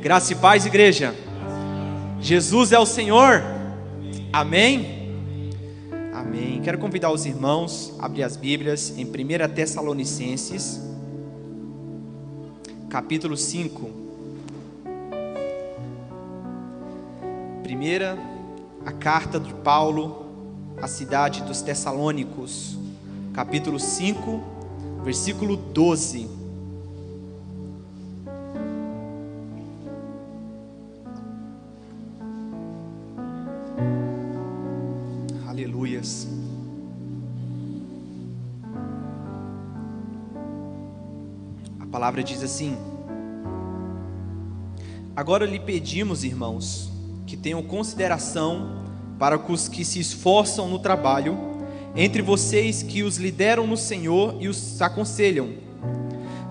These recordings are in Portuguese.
Graça e paz, igreja. Jesus é o Senhor. Amém. Amém. Quero convidar os irmãos a abrir as Bíblias em 1 Tessalonicenses, capítulo 5. Primeira, a carta de Paulo à cidade dos Tessalônicos, capítulo 5, versículo 12. Palavra diz assim: Agora lhe pedimos, irmãos, que tenham consideração para os que se esforçam no trabalho, entre vocês que os lideram no Senhor e os aconselham.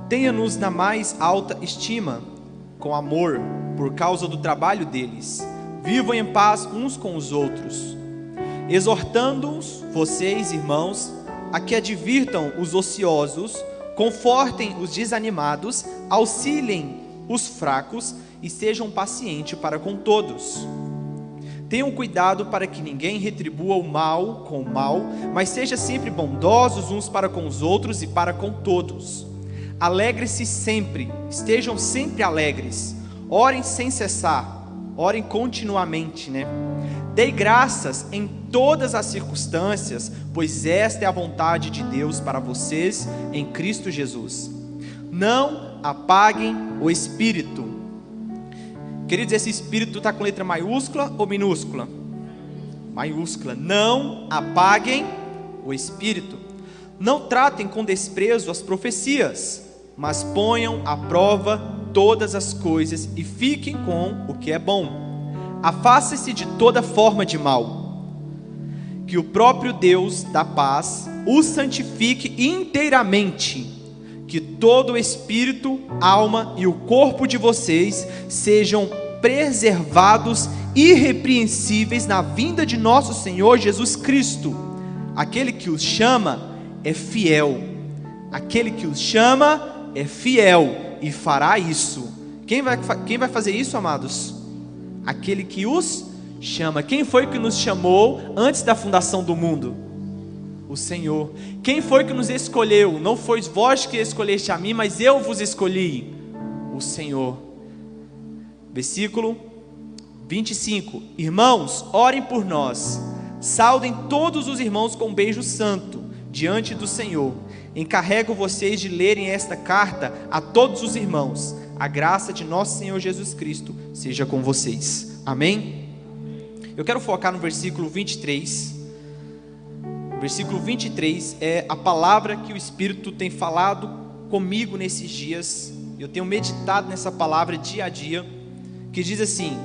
Tenha-nos na mais alta estima, com amor, por causa do trabalho deles. Vivam em paz uns com os outros, exortando-os, vocês, irmãos, a que advirtam os ociosos, Confortem os desanimados, auxiliem os fracos e sejam pacientes para com todos. Tenham cuidado para que ninguém retribua o mal com o mal, mas seja sempre bondosos uns para com os outros e para com todos. Alegre-se sempre, estejam sempre alegres. Orem sem cessar, orem continuamente, né? Dei graças em todas as circunstâncias, pois esta é a vontade de Deus para vocês em Cristo Jesus. Não apaguem o espírito. Queridos, esse espírito está com letra maiúscula ou minúscula? Maiúscula. Não apaguem o espírito. Não tratem com desprezo as profecias, mas ponham à prova todas as coisas e fiquem com o que é bom Afaste-se de toda forma de mal. Que o próprio Deus da paz o santifique inteiramente. Que todo o espírito, alma e o corpo de vocês sejam preservados irrepreensíveis na vinda de nosso Senhor Jesus Cristo. Aquele que os chama é fiel. Aquele que os chama é fiel e fará isso. Quem vai, quem vai fazer isso, amados? Aquele que os chama. Quem foi que nos chamou antes da fundação do mundo? O Senhor. Quem foi que nos escolheu? Não foi vós que escolheste a mim, mas eu vos escolhi. O Senhor. Versículo 25. Irmãos, orem por nós. Saudem todos os irmãos com um beijo santo diante do Senhor. Encarrego vocês de lerem esta carta a todos os irmãos. A graça de nosso Senhor Jesus Cristo seja com vocês. Amém? Eu quero focar no versículo 23. O versículo 23 é a palavra que o Espírito tem falado comigo nesses dias. Eu tenho meditado nessa palavra dia a dia, que diz assim: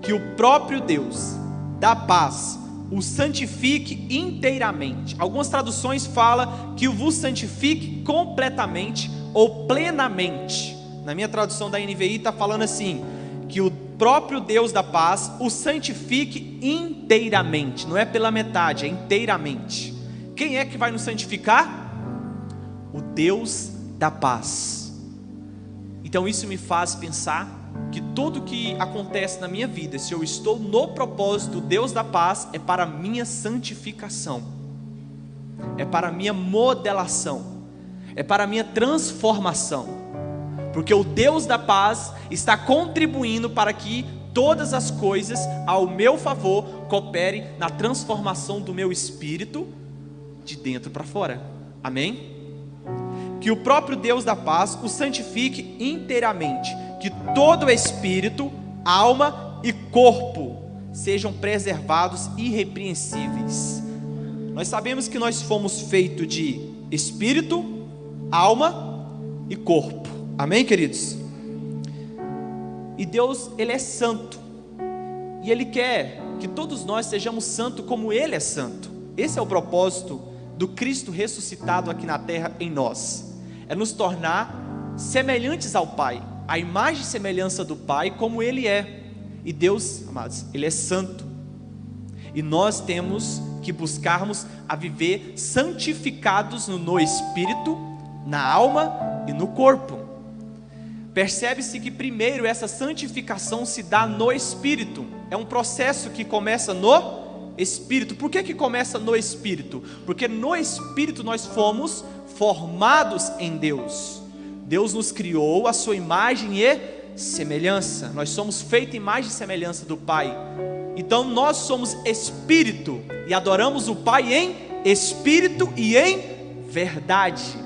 que o próprio Deus da paz o santifique inteiramente. Algumas traduções falam que o vos santifique completamente ou plenamente. Na minha tradução da NVI está falando assim: que o próprio Deus da paz o santifique inteiramente, não é pela metade, é inteiramente. Quem é que vai nos santificar? O Deus da paz. Então isso me faz pensar que tudo que acontece na minha vida, se eu estou no propósito Deus da paz, é para minha santificação, é para minha modelação, é para minha transformação porque o Deus da paz está contribuindo para que todas as coisas ao meu favor cooperem na transformação do meu espírito de dentro para fora. Amém? Que o próprio Deus da paz o santifique inteiramente, que todo espírito, alma e corpo sejam preservados irrepreensíveis. Nós sabemos que nós fomos feitos de espírito, alma e corpo. Amém, queridos? E Deus, Ele é santo. E Ele quer que todos nós sejamos santos como Ele é santo. Esse é o propósito do Cristo ressuscitado aqui na terra em nós. É nos tornar semelhantes ao Pai, a imagem e semelhança do Pai como Ele é. E Deus, amados, Ele é santo. E nós temos que buscarmos a viver santificados no, no espírito, na alma e no corpo. Percebe-se que primeiro essa santificação se dá no espírito. É um processo que começa no espírito. Por que que começa no espírito? Porque no espírito nós fomos formados em Deus. Deus nos criou a sua imagem e semelhança. Nós somos feitos imagem e semelhança do Pai. Então nós somos espírito e adoramos o Pai em espírito e em verdade.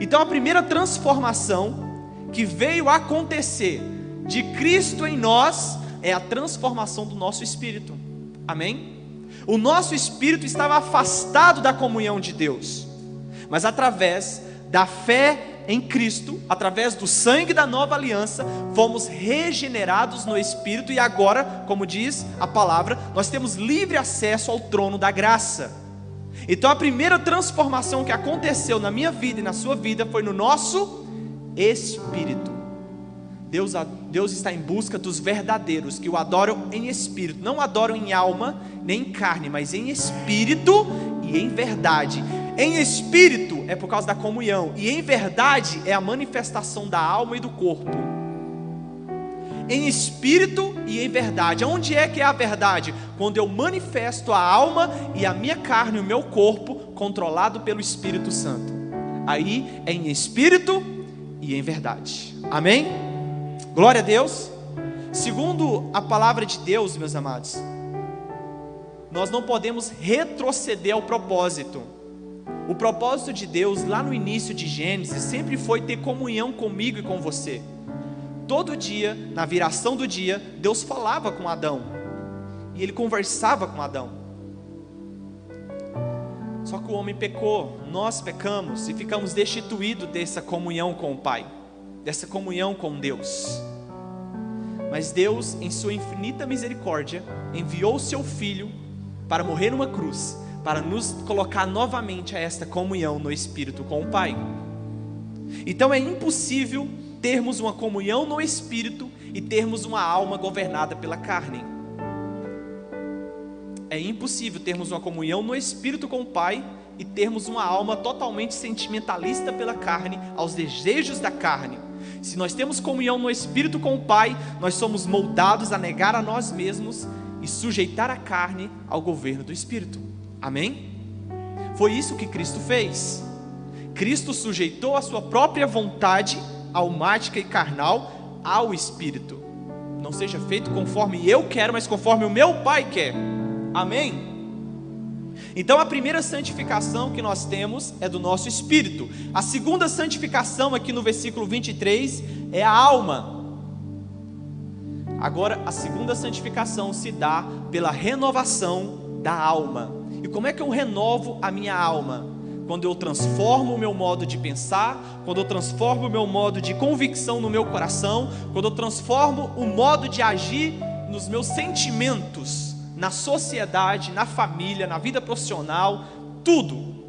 Então a primeira transformação que veio acontecer de Cristo em nós é a transformação do nosso espírito. Amém? O nosso espírito estava afastado da comunhão de Deus, mas através da fé em Cristo, através do sangue da nova aliança, fomos regenerados no espírito e agora, como diz a palavra, nós temos livre acesso ao trono da graça. Então a primeira transformação que aconteceu na minha vida e na sua vida foi no nosso espírito. Deus, Deus está em busca dos verdadeiros que o adoram em espírito, não adoram em alma nem em carne, mas em espírito e em verdade. Em espírito é por causa da comunhão, e em verdade é a manifestação da alma e do corpo. Em espírito e em verdade. Onde é que é a verdade? Quando eu manifesto a alma e a minha carne, o meu corpo, controlado pelo Espírito Santo. Aí é em espírito e em verdade. Amém? Glória a Deus. Segundo a palavra de Deus, meus amados, nós não podemos retroceder ao propósito. O propósito de Deus lá no início de Gênesis sempre foi ter comunhão comigo e com você. Todo dia, na viração do dia, Deus falava com Adão. E ele conversava com Adão. Só que o homem pecou, nós pecamos e ficamos destituídos dessa comunhão com o Pai, dessa comunhão com Deus. Mas Deus, em Sua infinita misericórdia, enviou Seu Filho para morrer numa cruz, para nos colocar novamente a esta comunhão no Espírito com o Pai. Então é impossível termos uma comunhão no Espírito e termos uma alma governada pela carne. É impossível termos uma comunhão no espírito com o Pai e termos uma alma totalmente sentimentalista pela carne, aos desejos da carne. Se nós temos comunhão no espírito com o Pai, nós somos moldados a negar a nós mesmos e sujeitar a carne ao governo do espírito. Amém? Foi isso que Cristo fez. Cristo sujeitou a sua própria vontade almática e carnal ao espírito. Não seja feito conforme eu quero, mas conforme o meu Pai quer. Amém? Então a primeira santificação que nós temos é do nosso espírito. A segunda santificação aqui no versículo 23 é a alma. Agora a segunda santificação se dá pela renovação da alma. E como é que eu renovo a minha alma? Quando eu transformo o meu modo de pensar, quando eu transformo o meu modo de convicção no meu coração, quando eu transformo o modo de agir nos meus sentimentos na sociedade, na família, na vida profissional, tudo.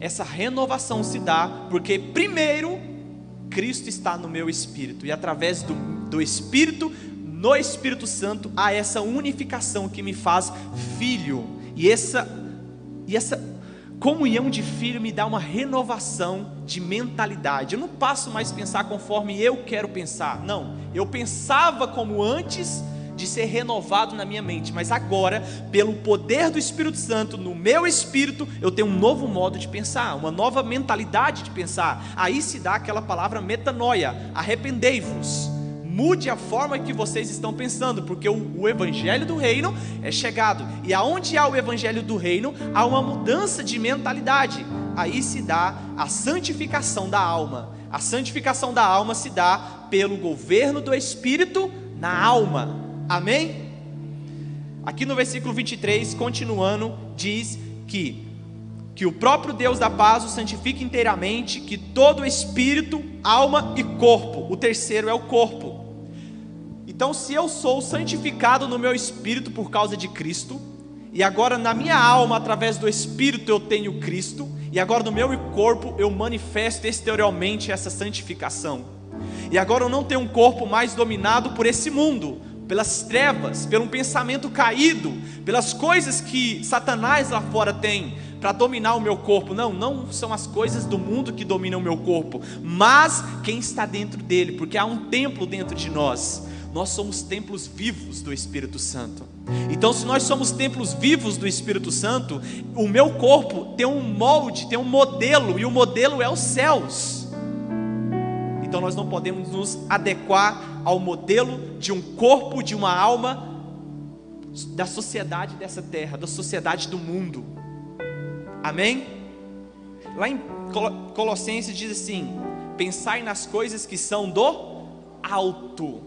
Essa renovação se dá porque, primeiro, Cristo está no meu espírito, e através do, do Espírito, no Espírito Santo, há essa unificação que me faz filho, e essa, e essa comunhão de filho me dá uma renovação de mentalidade. Eu não passo mais a pensar conforme eu quero pensar, não, eu pensava como antes de ser renovado na minha mente, mas agora, pelo poder do Espírito Santo no meu espírito, eu tenho um novo modo de pensar, uma nova mentalidade de pensar. Aí se dá aquela palavra metanoia, arrependei-vos. Mude a forma que vocês estão pensando, porque o, o evangelho do reino é chegado. E aonde há o evangelho do reino, há uma mudança de mentalidade. Aí se dá a santificação da alma. A santificação da alma se dá pelo governo do espírito na alma. Amém? Aqui no versículo 23, continuando, diz que que o próprio Deus da paz o santifique inteiramente, que todo espírito, alma e corpo, o terceiro é o corpo. Então, se eu sou santificado no meu espírito por causa de Cristo, e agora na minha alma, através do espírito, eu tenho Cristo, e agora no meu corpo eu manifesto exteriormente essa santificação. E agora eu não tenho um corpo mais dominado por esse mundo, pelas trevas, pelo pensamento caído, pelas coisas que Satanás lá fora tem, para dominar o meu corpo. Não, não são as coisas do mundo que dominam o meu corpo, mas quem está dentro dele, porque há um templo dentro de nós. Nós somos templos vivos do Espírito Santo. Então, se nós somos templos vivos do Espírito Santo, o meu corpo tem um molde, tem um modelo, e o modelo é os céus. Então, nós não podemos nos adequar ao modelo de um corpo, de uma alma da sociedade dessa terra, da sociedade do mundo. Amém? Lá em Colossenses diz assim: pensai nas coisas que são do alto.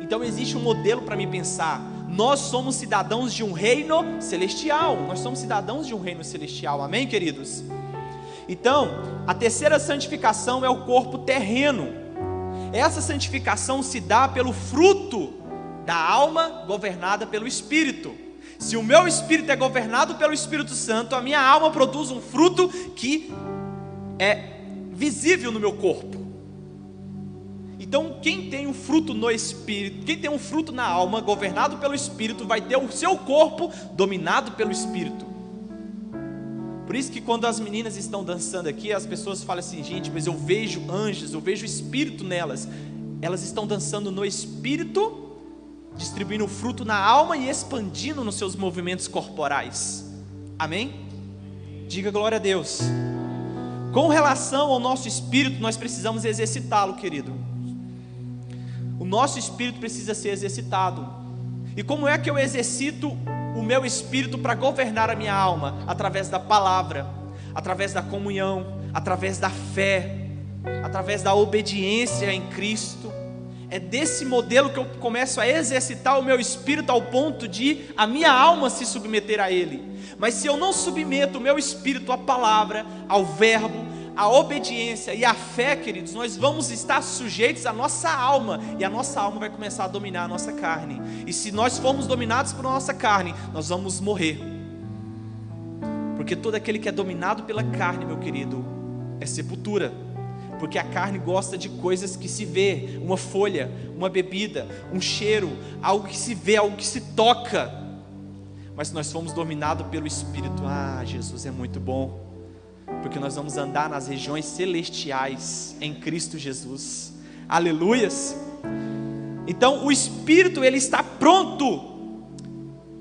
Então existe um modelo para me pensar. Nós somos cidadãos de um reino celestial. Nós somos cidadãos de um reino celestial. Amém, queridos? Então, a terceira santificação é o corpo terreno. Essa santificação se dá pelo fruto da alma governada pelo Espírito. Se o meu espírito é governado pelo Espírito Santo, a minha alma produz um fruto que é visível no meu corpo. Então, quem tem um fruto no espírito, quem tem um fruto na alma, governado pelo espírito, vai ter o seu corpo dominado pelo espírito. Por isso que quando as meninas estão dançando aqui, as pessoas falam assim, gente, mas eu vejo anjos, eu vejo espírito nelas. Elas estão dançando no espírito distribuindo fruto na alma e expandindo nos seus movimentos corporais. Amém? Diga glória a Deus. Com relação ao nosso espírito, nós precisamos exercitá-lo, querido. O nosso espírito precisa ser exercitado. E como é que eu exercito o meu espírito para governar a minha alma? Através da palavra, através da comunhão, através da fé, através da obediência em Cristo é desse modelo que eu começo a exercitar o meu espírito ao ponto de a minha alma se submeter a ele. Mas se eu não submeto o meu espírito à palavra, ao verbo, à obediência e à fé, queridos, nós vamos estar sujeitos à nossa alma e a nossa alma vai começar a dominar a nossa carne. E se nós formos dominados por nossa carne, nós vamos morrer. Porque todo aquele que é dominado pela carne, meu querido, é sepultura porque a carne gosta de coisas que se vê, uma folha, uma bebida, um cheiro, algo que se vê, algo que se toca. Mas nós fomos dominados pelo Espírito. Ah, Jesus é muito bom, porque nós vamos andar nas regiões celestiais em Cristo Jesus. Aleluias. Então o Espírito ele está pronto,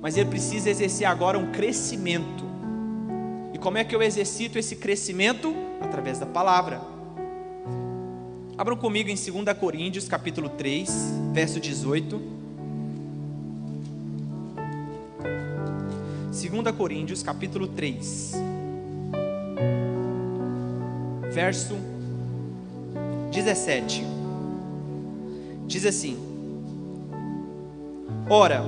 mas ele precisa exercer agora um crescimento. E como é que eu exercito esse crescimento? Através da palavra. Abram comigo em 2 Coríntios, capítulo 3, verso 18. 2 Coríntios, capítulo 3, verso 17. Diz assim: Ora,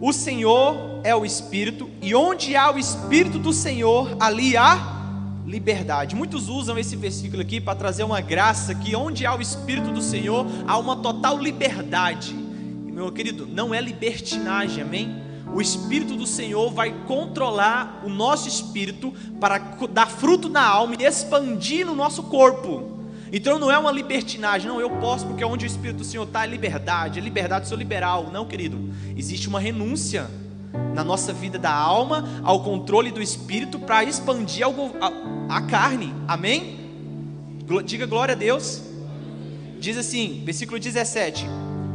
o Senhor é o Espírito, e onde há o Espírito do Senhor, ali há liberdade. Muitos usam esse versículo aqui para trazer uma graça que onde há o Espírito do Senhor, há uma total liberdade. Meu querido, não é libertinagem, amém? O Espírito do Senhor vai controlar o nosso espírito para dar fruto na alma e expandir no nosso corpo. Então não é uma libertinagem, não, eu posso, porque onde o Espírito do Senhor está é liberdade, é liberdade, sou liberal. Não, querido, existe uma renúncia na nossa vida da alma ao controle do espírito para expandir a, a carne. Amém? Diga glória a Deus. Diz assim, versículo 17: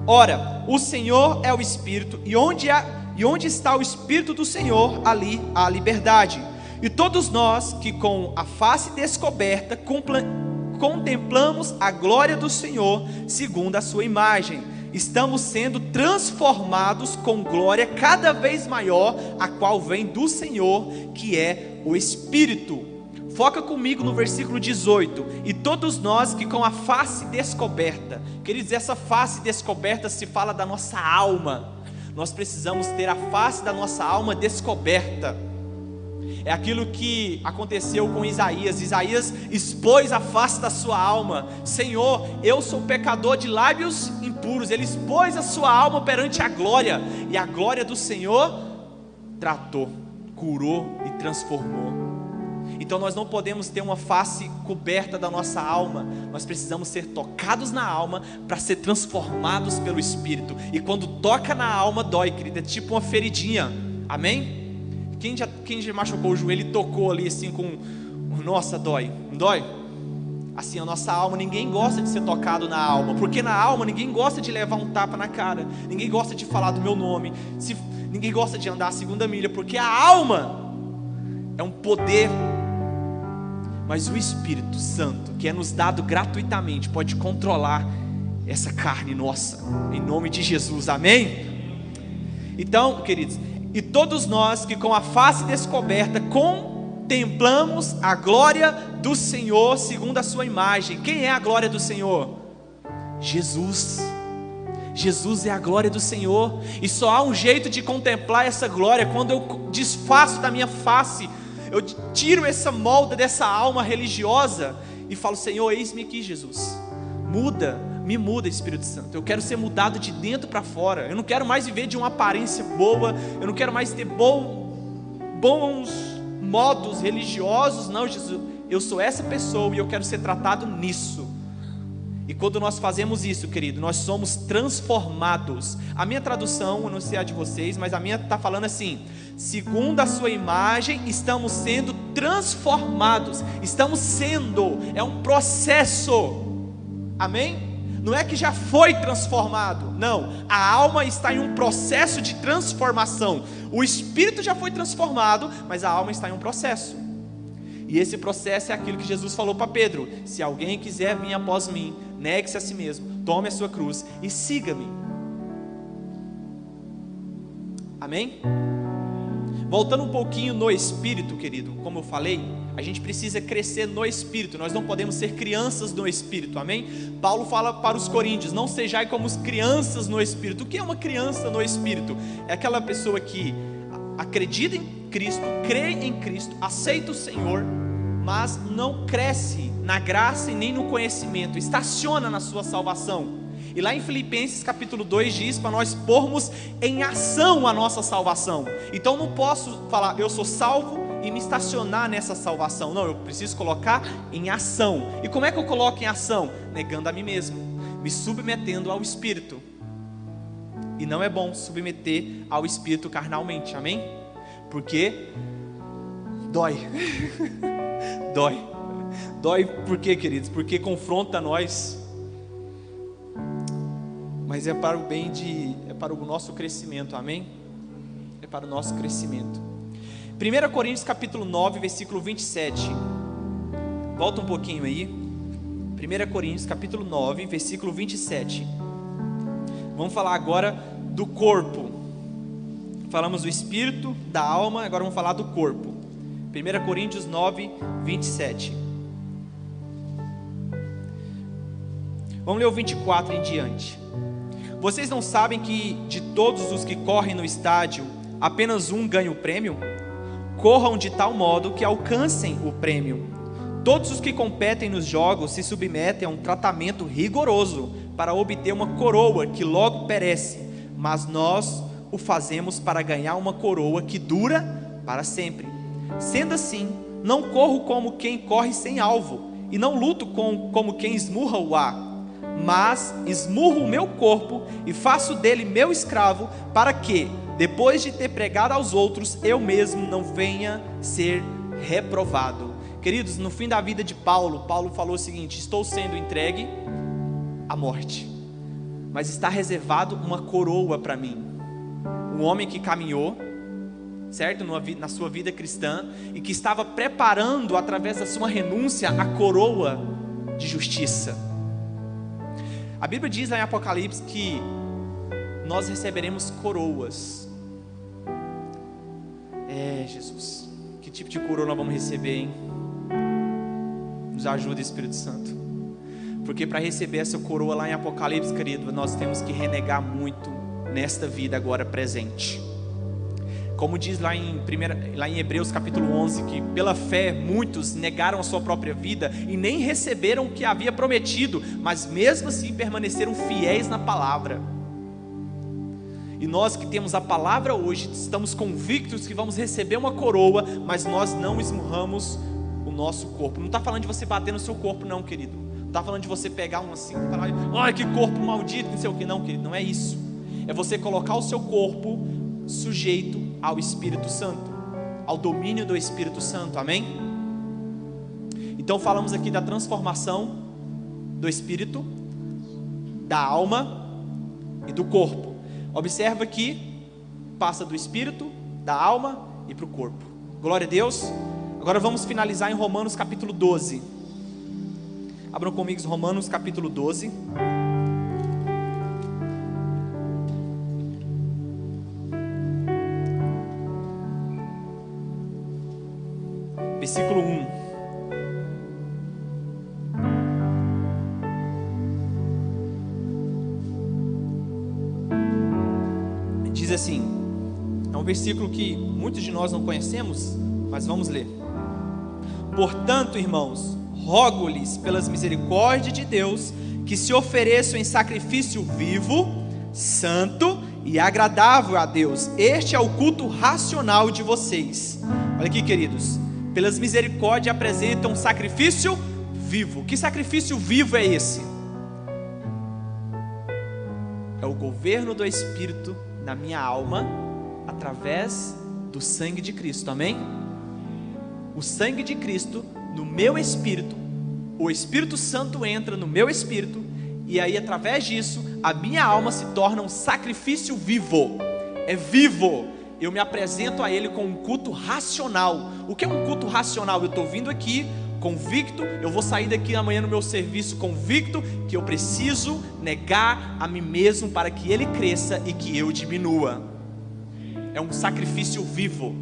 Ora, o Senhor é o Espírito, e onde, há, e onde está o Espírito do Senhor, ali há liberdade. E todos nós que com a face descoberta contemplamos a glória do Senhor, segundo a sua imagem estamos sendo transformados com glória cada vez maior, a qual vem do Senhor, que é o Espírito. Foca comigo no versículo 18. E todos nós que com a face descoberta, queridos, essa face descoberta se fala da nossa alma. Nós precisamos ter a face da nossa alma descoberta é aquilo que aconteceu com Isaías. Isaías expôs a face da sua alma: Senhor, eu sou pecador de lábios impuros. Ele expôs a sua alma perante a glória, e a glória do Senhor tratou, curou e transformou. Então nós não podemos ter uma face coberta da nossa alma, nós precisamos ser tocados na alma para ser transformados pelo Espírito. E quando toca na alma, dói, querida, é tipo uma feridinha, amém? Quem já, quem já machucou o joelho e tocou ali assim com. Nossa, dói. Não dói? Assim, a nossa alma, ninguém gosta de ser tocado na alma, porque na alma ninguém gosta de levar um tapa na cara, ninguém gosta de falar do meu nome, se, ninguém gosta de andar a segunda milha, porque a alma é um poder, mas o Espírito Santo, que é nos dado gratuitamente, pode controlar essa carne nossa, em nome de Jesus, amém? Então, queridos, e todos nós que com a face descoberta, contemplamos a glória do Senhor segundo a sua imagem. Quem é a glória do Senhor? Jesus. Jesus é a glória do Senhor, e só há um jeito de contemplar essa glória quando eu desfaço da minha face, eu tiro essa molda dessa alma religiosa e falo: Senhor, eis-me aqui, Jesus, muda, me muda, Espírito Santo. Eu quero ser mudado de dentro para fora. Eu não quero mais viver de uma aparência boa, eu não quero mais ter bom, bons modos religiosos, não, Jesus. Eu sou essa pessoa e eu quero ser tratado nisso. E quando nós fazemos isso, querido, nós somos transformados. A minha tradução, eu não sei a de vocês, mas a minha está falando assim: segundo a sua imagem, estamos sendo transformados. Estamos sendo, é um processo. Amém? Não é que já foi transformado, não. A alma está em um processo de transformação. O espírito já foi transformado, mas a alma está em um processo. E esse processo é aquilo que Jesus falou para Pedro: se alguém quiser vir após mim, negue-se a si mesmo, tome a sua cruz e siga-me. Amém? Voltando um pouquinho no espírito, querido, como eu falei, a gente precisa crescer no espírito, nós não podemos ser crianças no espírito, amém? Paulo fala para os coríntios: não sejais como crianças no espírito. O que é uma criança no espírito? É aquela pessoa que acredita em Cristo, crê em Cristo, aceita o Senhor, mas não cresce na graça e nem no conhecimento, estaciona na sua salvação. E lá em Filipenses capítulo 2 diz para nós pormos em ação a nossa salvação. Então não posso falar, eu sou salvo e me estacionar nessa salvação. Não, eu preciso colocar em ação. E como é que eu coloco em ação? Negando a mim mesmo, me submetendo ao Espírito. E não é bom submeter ao Espírito carnalmente, amém? Porque dói. dói. Dói por quê, queridos? Porque confronta nós. Mas é para o bem de, é para o nosso crescimento, amém? É para o nosso crescimento. 1 Coríntios capítulo 9, versículo 27. Volta um pouquinho aí. 1 Coríntios capítulo 9, versículo 27. Vamos falar agora do corpo. Falamos do espírito, da alma, agora vamos falar do corpo. 1 Coríntios 9, 27. Vamos ler o 24 em diante. Vocês não sabem que de todos os que correm no estádio, apenas um ganha o prêmio? Corram de tal modo que alcancem o prêmio. Todos os que competem nos jogos se submetem a um tratamento rigoroso para obter uma coroa que logo perece, mas nós o fazemos para ganhar uma coroa que dura para sempre. Sendo assim, não corro como quem corre sem alvo, e não luto com, como quem esmurra o ar mas esmurro o meu corpo e faço dele meu escravo, para que, depois de ter pregado aos outros, eu mesmo não venha ser reprovado. Queridos, no fim da vida de Paulo, Paulo falou o seguinte: estou sendo entregue à morte, mas está reservado uma coroa para mim. Um homem que caminhou, certo, na sua vida cristã, e que estava preparando, através da sua renúncia, a coroa de justiça a Bíblia diz lá em Apocalipse que nós receberemos coroas. É, Jesus, que tipo de coroa nós vamos receber, hein? Nos ajuda, Espírito Santo. Porque para receber essa coroa lá em Apocalipse, querido, nós temos que renegar muito nesta vida agora presente. Como diz lá em, primeira, lá em Hebreus capítulo 11, que pela fé muitos negaram a sua própria vida e nem receberam o que havia prometido, mas mesmo assim permaneceram fiéis na palavra. E nós que temos a palavra hoje, estamos convictos que vamos receber uma coroa, mas nós não esmurramos o nosso corpo. Não está falando de você bater no seu corpo, não, querido. Não está falando de você pegar um assim, falar, ai que corpo maldito, não sei o que, não, querido. Não é isso. É você colocar o seu corpo sujeito ao Espírito Santo. ao domínio do Espírito Santo. Amém? Então falamos aqui da transformação do espírito, da alma e do corpo. Observa que passa do espírito, da alma e para o corpo. Glória a Deus. Agora vamos finalizar em Romanos capítulo 12. Abram comigo Romanos capítulo 12. Versículo 1. Diz assim: é um versículo que muitos de nós não conhecemos, mas vamos ler. Portanto, irmãos, rogo-lhes pelas misericórdias de Deus que se ofereçam em sacrifício vivo, santo e agradável a Deus. Este é o culto racional de vocês. Olha aqui, queridos. Pelas misericórdias apresentam um sacrifício vivo. Que sacrifício vivo é esse? É o governo do Espírito na minha alma através do sangue de Cristo. Amém? O sangue de Cristo no meu espírito, o Espírito Santo entra no meu espírito e aí através disso a minha alma se torna um sacrifício vivo. É vivo. Eu me apresento a Ele com um culto racional. O que é um culto racional? Eu estou vindo aqui convicto, eu vou sair daqui amanhã no meu serviço convicto que eu preciso negar a mim mesmo para que Ele cresça e que eu diminua. É um sacrifício vivo.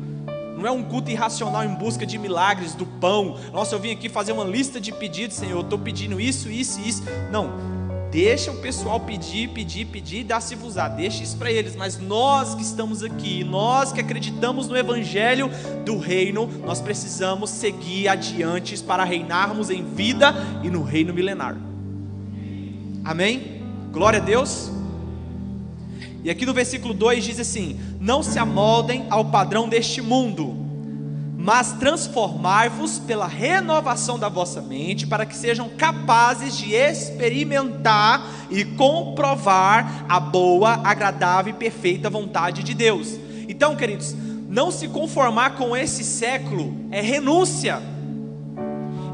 Não é um culto irracional em busca de milagres do pão. Nossa, eu vim aqui fazer uma lista de pedidos, Senhor. Eu estou pedindo isso, isso e isso. Não. Deixa o pessoal pedir, pedir, pedir e dar-se-vos-á. Deixa isso para eles. Mas nós que estamos aqui, nós que acreditamos no Evangelho do Reino, nós precisamos seguir adiante para reinarmos em vida e no reino milenar. Amém? Glória a Deus. E aqui no versículo 2 diz assim: Não se amoldem ao padrão deste mundo, mas transformai-vos pela renovação da vossa mente, para que sejam capazes de experimentar e comprovar a boa, agradável e perfeita vontade de Deus. Então, queridos, não se conformar com esse século é renúncia.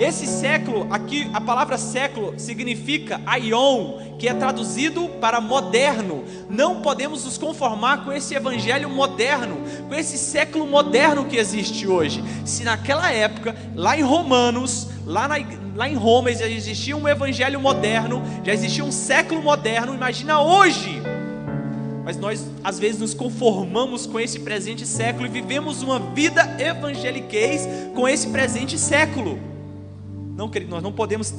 Esse século, aqui a palavra século significa aion, que é traduzido para moderno. Não podemos nos conformar com esse evangelho moderno, com esse século moderno que existe hoje. Se naquela época, lá em Romanos, lá, na, lá em Roma já existia um evangelho moderno, já existia um século moderno, imagina hoje. Mas nós às vezes nos conformamos com esse presente século e vivemos uma vida evangeliquez com esse presente século. Não, querido, nós não podemos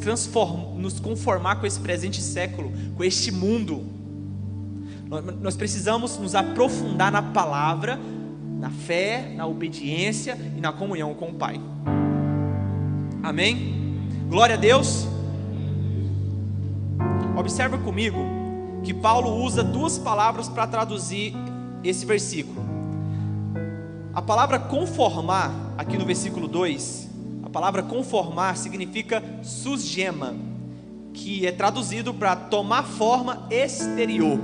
nos conformar com esse presente século, com este mundo. Nós, precisamos nos aprofundar na palavra, na fé, na obediência e na comunhão com o Pai. Amém? Glória a Deus. Observa comigo que Paulo usa duas palavras para traduzir esse versículo. A palavra conformar, aqui no versículo 2, palavra conformar significa susgema, que é traduzido para tomar forma exterior.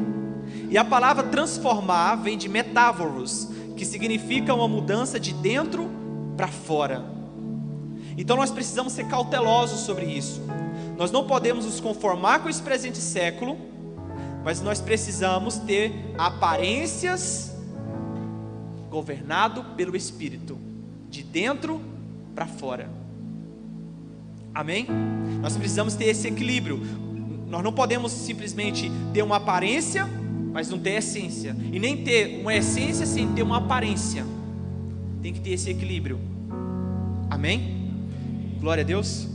E a palavra transformar vem de metávoros, que significa uma mudança de dentro para fora. Então nós precisamos ser cautelosos sobre isso. Nós não podemos nos conformar com esse presente século, mas nós precisamos ter aparências governado pelo Espírito, de dentro para fora. Amém? Nós precisamos ter esse equilíbrio. Nós não podemos simplesmente ter uma aparência, mas não ter essência. E nem ter uma essência sem ter uma aparência. Tem que ter esse equilíbrio. Amém? Glória a Deus.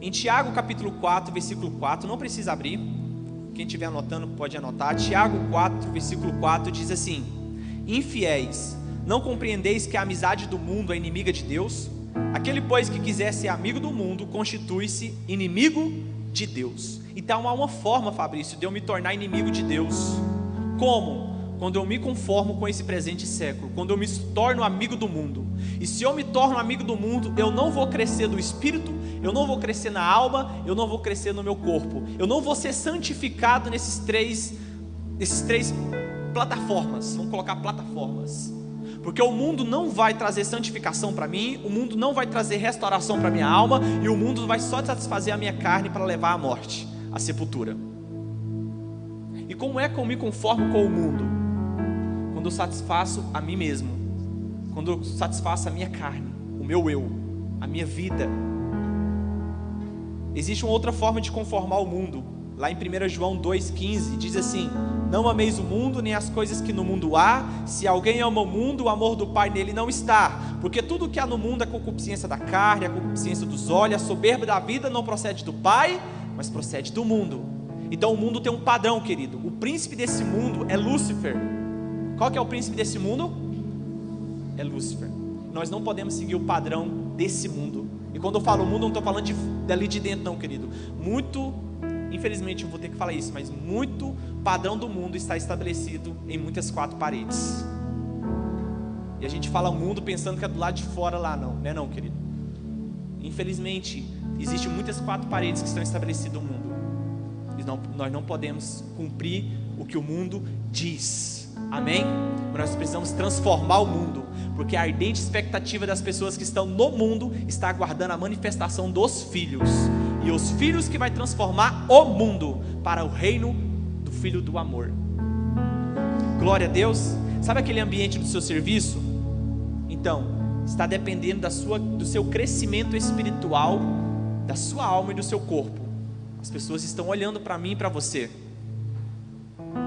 Em Tiago capítulo 4, versículo 4, não precisa abrir. Quem estiver anotando pode anotar. Tiago 4, versículo 4 diz assim: Infiéis, não compreendeis que a amizade do mundo é inimiga de Deus? Aquele, pois, que quiser ser amigo do mundo, constitui-se inimigo de Deus. Então há uma forma, Fabrício, de eu me tornar inimigo de Deus. Como? Quando eu me conformo com esse presente século, quando eu me torno amigo do mundo. E se eu me torno amigo do mundo, eu não vou crescer no espírito, eu não vou crescer na alma, eu não vou crescer no meu corpo. Eu não vou ser santificado nesses três, nesses três plataformas, vamos colocar plataformas. Porque o mundo não vai trazer santificação para mim, o mundo não vai trazer restauração para minha alma, e o mundo vai só satisfazer a minha carne para levar à morte, à sepultura. E como é que eu me conformo com o mundo? Quando eu satisfaço a mim mesmo, quando eu satisfaço a minha carne, o meu eu, a minha vida. Existe uma outra forma de conformar o mundo, lá em 1 João 2,15, diz assim: Não ameis o mundo, nem as coisas que no mundo há. Se alguém ama o mundo, o amor do Pai nele não está. Porque tudo que há no mundo é concupiscência da carne, a concupiscência dos olhos, a soberba da vida não procede do Pai, mas procede do mundo. Então o mundo tem um padrão, querido. O príncipe desse mundo é Lúcifer. Qual que é o príncipe desse mundo? É Lúcifer. Nós não podemos seguir o padrão desse mundo. E quando eu falo mundo, não estou falando de, dali de dentro, não, querido. Muito infelizmente eu vou ter que falar isso, mas muito padrão do mundo está estabelecido em muitas quatro paredes. E a gente fala mundo pensando que é do lado de fora lá, não, né não, querido? Infelizmente, existem muitas quatro paredes que estão estabelecidas no mundo. E não, nós não podemos cumprir o que o mundo diz. Amém? Mas nós precisamos transformar o mundo, porque a ardente expectativa das pessoas que estão no mundo está aguardando a manifestação dos filhos e os filhos que vai transformar o mundo para o reino do Filho do amor. Glória a Deus. Sabe aquele ambiente do seu serviço? Então, está dependendo da sua, do seu crescimento espiritual, da sua alma e do seu corpo. As pessoas estão olhando para mim e para você,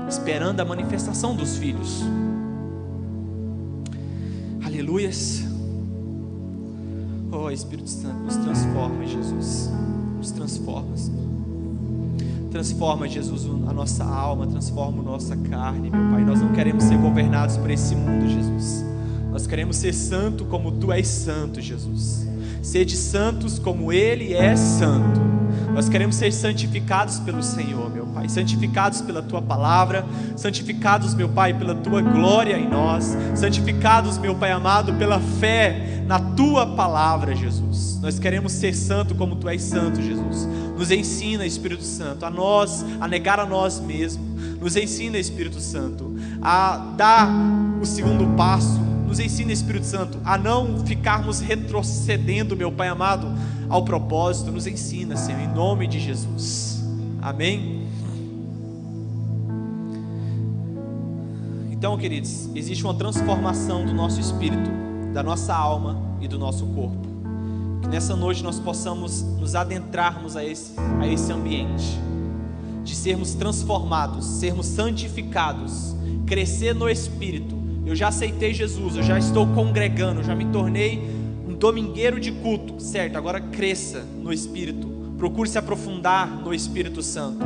esperando a manifestação dos filhos. Aleluias. Oh, Espírito Santo, nos transforma, Jesus nos transforma, Senhor. Transforma, Jesus, a nossa alma, transforma a nossa carne, meu Pai. Nós não queremos ser governados por esse mundo, Jesus. Nós queremos ser santo como Tu és santo, Jesus. Sede santos como Ele é santo. Nós queremos ser santificados pelo Senhor, meu Pai, santificados pela tua palavra, santificados, meu Pai, pela tua glória em nós, santificados, meu Pai amado, pela fé na tua palavra, Jesus. Nós queremos ser santo como tu és santo, Jesus. Nos ensina, Espírito Santo, a nós, a negar a nós mesmos. Nos ensina, Espírito Santo, a dar o segundo passo. Nos ensina, Espírito Santo, a não ficarmos retrocedendo, meu Pai amado, ao propósito. Nos ensina, Senhor, em nome de Jesus. Amém. Então, queridos, existe uma transformação do nosso espírito, da nossa alma e do nosso corpo. Que nessa noite nós possamos nos adentrarmos a esse, a esse ambiente, de sermos transformados, sermos santificados, crescer no espírito. Eu já aceitei Jesus, eu já estou congregando, já me tornei um domingueiro de culto, certo? Agora cresça no espírito, procure se aprofundar no Espírito Santo,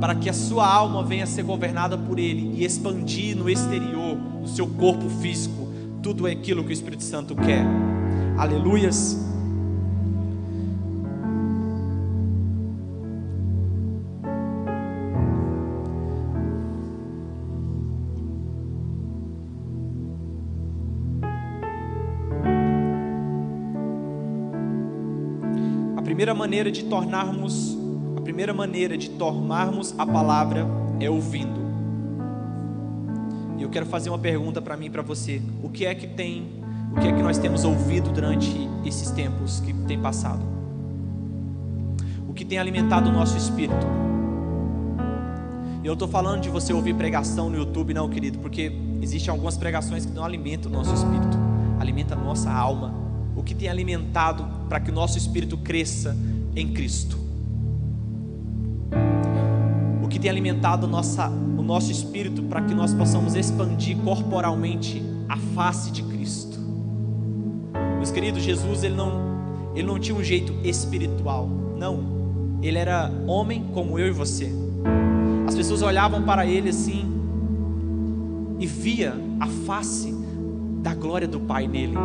para que a sua alma venha a ser governada por Ele e expandir no exterior, no seu corpo físico, tudo aquilo que o Espírito Santo quer. Aleluias. A primeira maneira de tornarmos a primeira maneira de tomarmos a palavra é ouvindo. Eu quero fazer uma pergunta para mim e para você. O que é que tem, o que é que nós temos ouvido durante esses tempos que tem passado? O que tem alimentado o nosso espírito? Eu estou falando de você ouvir pregação no YouTube, não, querido, porque existem algumas pregações que não alimentam o nosso espírito, alimentam a nossa alma. O que tem alimentado para que o nosso espírito cresça em Cristo? O que tem alimentado nossa, nosso espírito para que nós possamos expandir corporalmente a face de Cristo? Meus queridos, Jesus ele não, ele não tinha um jeito espiritual, não. Ele era homem como eu e você. As pessoas olhavam para ele assim e via a face da glória do Pai nele.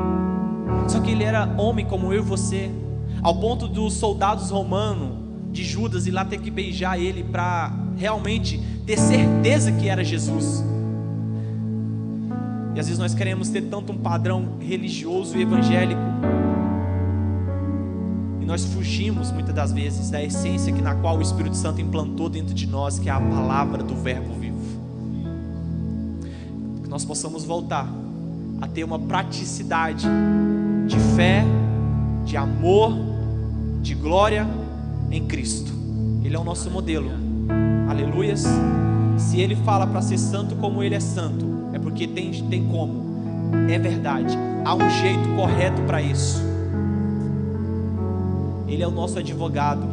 Só que ele era homem como eu e você, ao ponto dos soldados romanos de Judas ir lá ter que beijar ele para realmente ter certeza que era Jesus. E às vezes nós queremos ter tanto um padrão religioso e evangélico. E nós fugimos muitas das vezes da essência que na qual o Espírito Santo implantou dentro de nós, que é a palavra do verbo vivo. nós possamos voltar a ter uma praticidade de fé, de amor, de glória em Cristo. Ele é o nosso modelo. Aleluias. Se ele fala para ser santo como ele é santo, é porque tem, tem como. É verdade. Há um jeito correto para isso. Ele é o nosso advogado.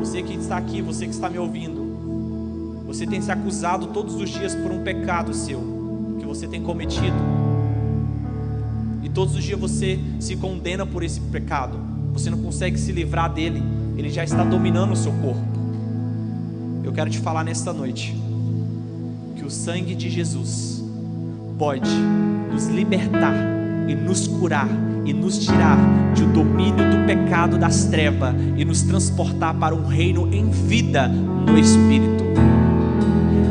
Você que está aqui, você que está me ouvindo, você tem se acusado todos os dias por um pecado seu que você tem cometido. E todos os dias você se condena por esse pecado. Você não consegue se livrar dele. Ele já está dominando o seu corpo. Eu quero te falar nesta noite que o sangue de Jesus pode nos libertar e nos curar e nos tirar do domínio do pecado das trevas e nos transportar para um reino em vida no Espírito.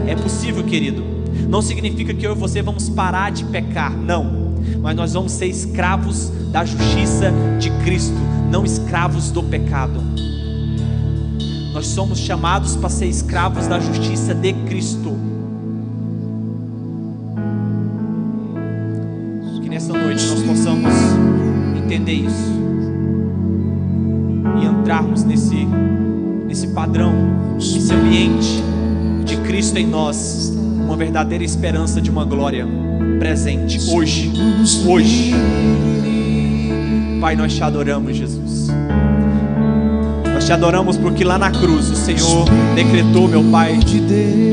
É possível, querido. Não significa que eu e você vamos parar de pecar, não. Mas nós vamos ser escravos da justiça de Cristo, não escravos do pecado. Nós somos chamados para ser escravos da justiça de Cristo. Que nessa noite nós possamos entender isso e entrarmos nesse nesse padrão, nesse ambiente de Cristo em nós, uma verdadeira esperança de uma glória presente hoje, hoje. Pai, nós te adoramos, Jesus. Te adoramos porque lá na cruz o Senhor decretou, meu Pai,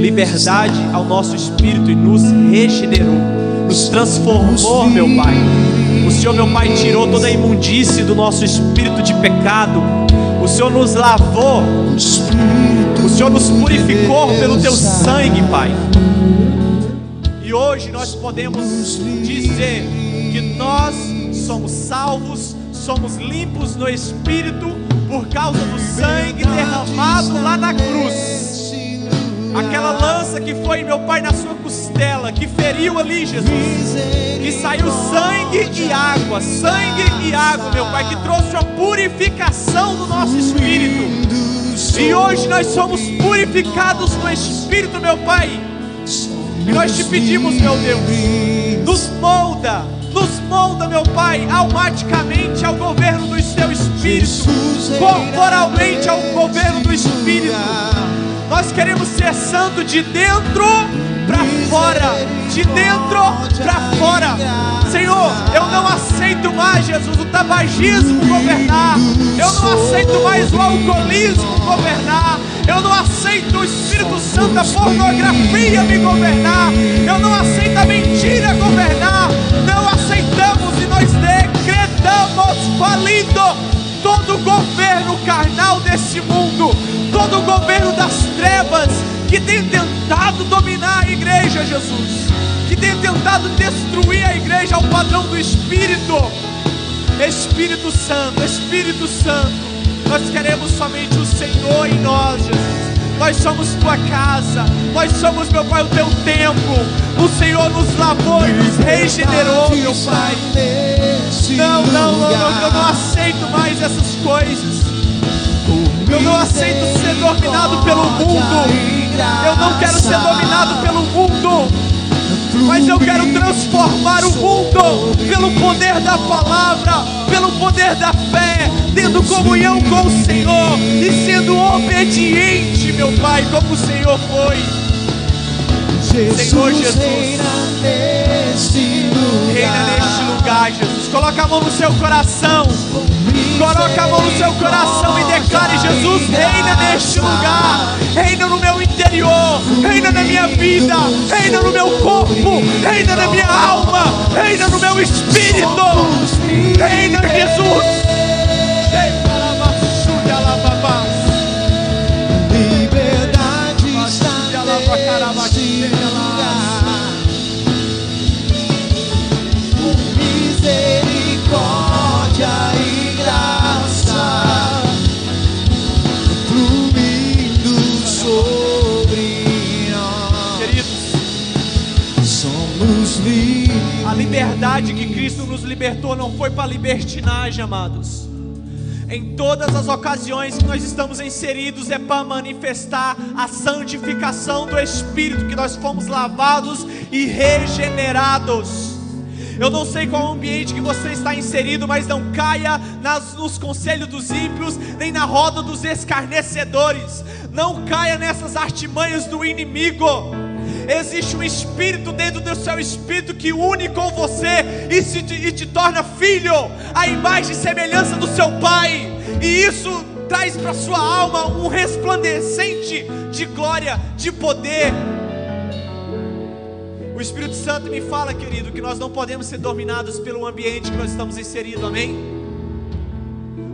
liberdade ao nosso espírito e nos regenerou, nos transformou, meu Pai. O Senhor, meu Pai, tirou toda a imundície do nosso espírito de pecado. O Senhor nos lavou. O Senhor nos purificou pelo teu sangue, Pai. E hoje nós podemos dizer que nós somos salvos, somos limpos no espírito por causa do sangue derramado lá na cruz. Aquela lança que foi, meu Pai, na sua costela, que feriu ali, Jesus. Que saiu sangue e água, sangue e água, meu Pai, que trouxe a purificação do nosso espírito. E hoje nós somos purificados no espírito, meu Pai. E nós te pedimos, meu Deus, nos molda, nos molda, meu Pai, almaticamente ao governo do Teu Espírito, corporalmente ao governo do Espírito. Nós queremos ser santo de dentro para fora, de dentro para fora. Senhor, eu não aceito mais, Jesus, o tabagismo governar. Eu não aceito mais o alcoolismo governar. Eu não aceito o Espírito Santo, a pornografia me governar. Eu não aceito a mentira governar. Decretamos falido todo o governo carnal desse mundo, todo o governo das trevas que tem tentado dominar a igreja, Jesus, que tem tentado destruir a igreja ao padrão do Espírito. Espírito Santo, Espírito Santo, nós queremos somente o Senhor em nós, Jesus. Nós somos tua casa, nós somos, meu Pai, o teu templo. O Senhor nos lavou e nos regenerou, meu Pai. Não, não, não, não, eu não aceito mais essas coisas. Eu não aceito ser dominado pelo mundo. Eu não quero ser dominado pelo mundo mas eu quero transformar o mundo pelo poder da palavra, pelo poder da fé, tendo comunhão com o Senhor e sendo obediente, meu Pai, como o Senhor foi. Senhor Jesus, reina neste lugar. Lugar, Jesus. Coloca a mão no seu coração. Coloca a mão no seu coração e declare: Jesus, reina neste lugar. Reina no meu interior. Reina na minha vida. Reina no meu corpo. Reina na minha alma. Reina no meu espírito. Reina, Jesus. liberdade que Cristo nos libertou não foi para libertinagem, amados. em todas as ocasiões que nós estamos inseridos é para manifestar a santificação do Espírito, que nós fomos lavados e regenerados. Eu não sei qual ambiente que você está inserido, mas não caia nas, nos conselhos dos ímpios, nem na roda dos escarnecedores. Não caia nessas artimanhas do inimigo. Existe um espírito dentro do seu espírito que une com você e, se, e te torna filho, a imagem e semelhança do seu pai. E isso traz para sua alma um resplandecente de glória, de poder. O Espírito Santo me fala, querido, que nós não podemos ser dominados pelo ambiente que nós estamos inseridos, amém?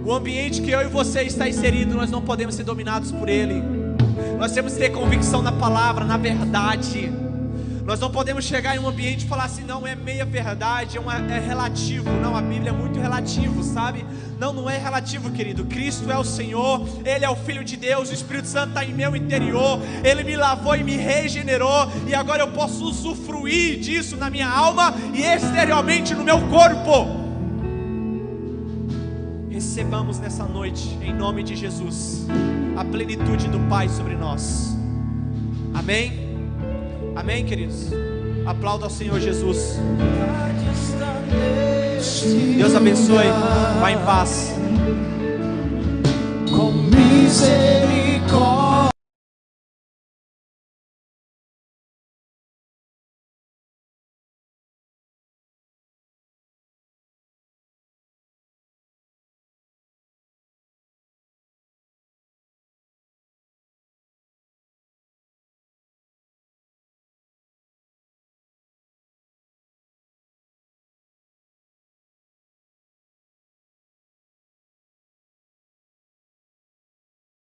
O ambiente que eu e você está inserido, nós não podemos ser dominados por ele. Nós temos que ter convicção na palavra, na verdade. Nós não podemos chegar em um ambiente e falar assim, não, é meia verdade, é, uma, é relativo. Não, a Bíblia é muito relativo, sabe? Não, não é relativo, querido. Cristo é o Senhor, Ele é o Filho de Deus, o Espírito Santo está em meu interior, Ele me lavou e me regenerou, e agora eu posso usufruir disso na minha alma e exteriormente no meu corpo. Recebamos nessa noite, em nome de Jesus a plenitude do Pai sobre nós. Amém? Amém, queridos? Aplauda ao Senhor Jesus. Deus abençoe. Vá em paz. Com misericórdia.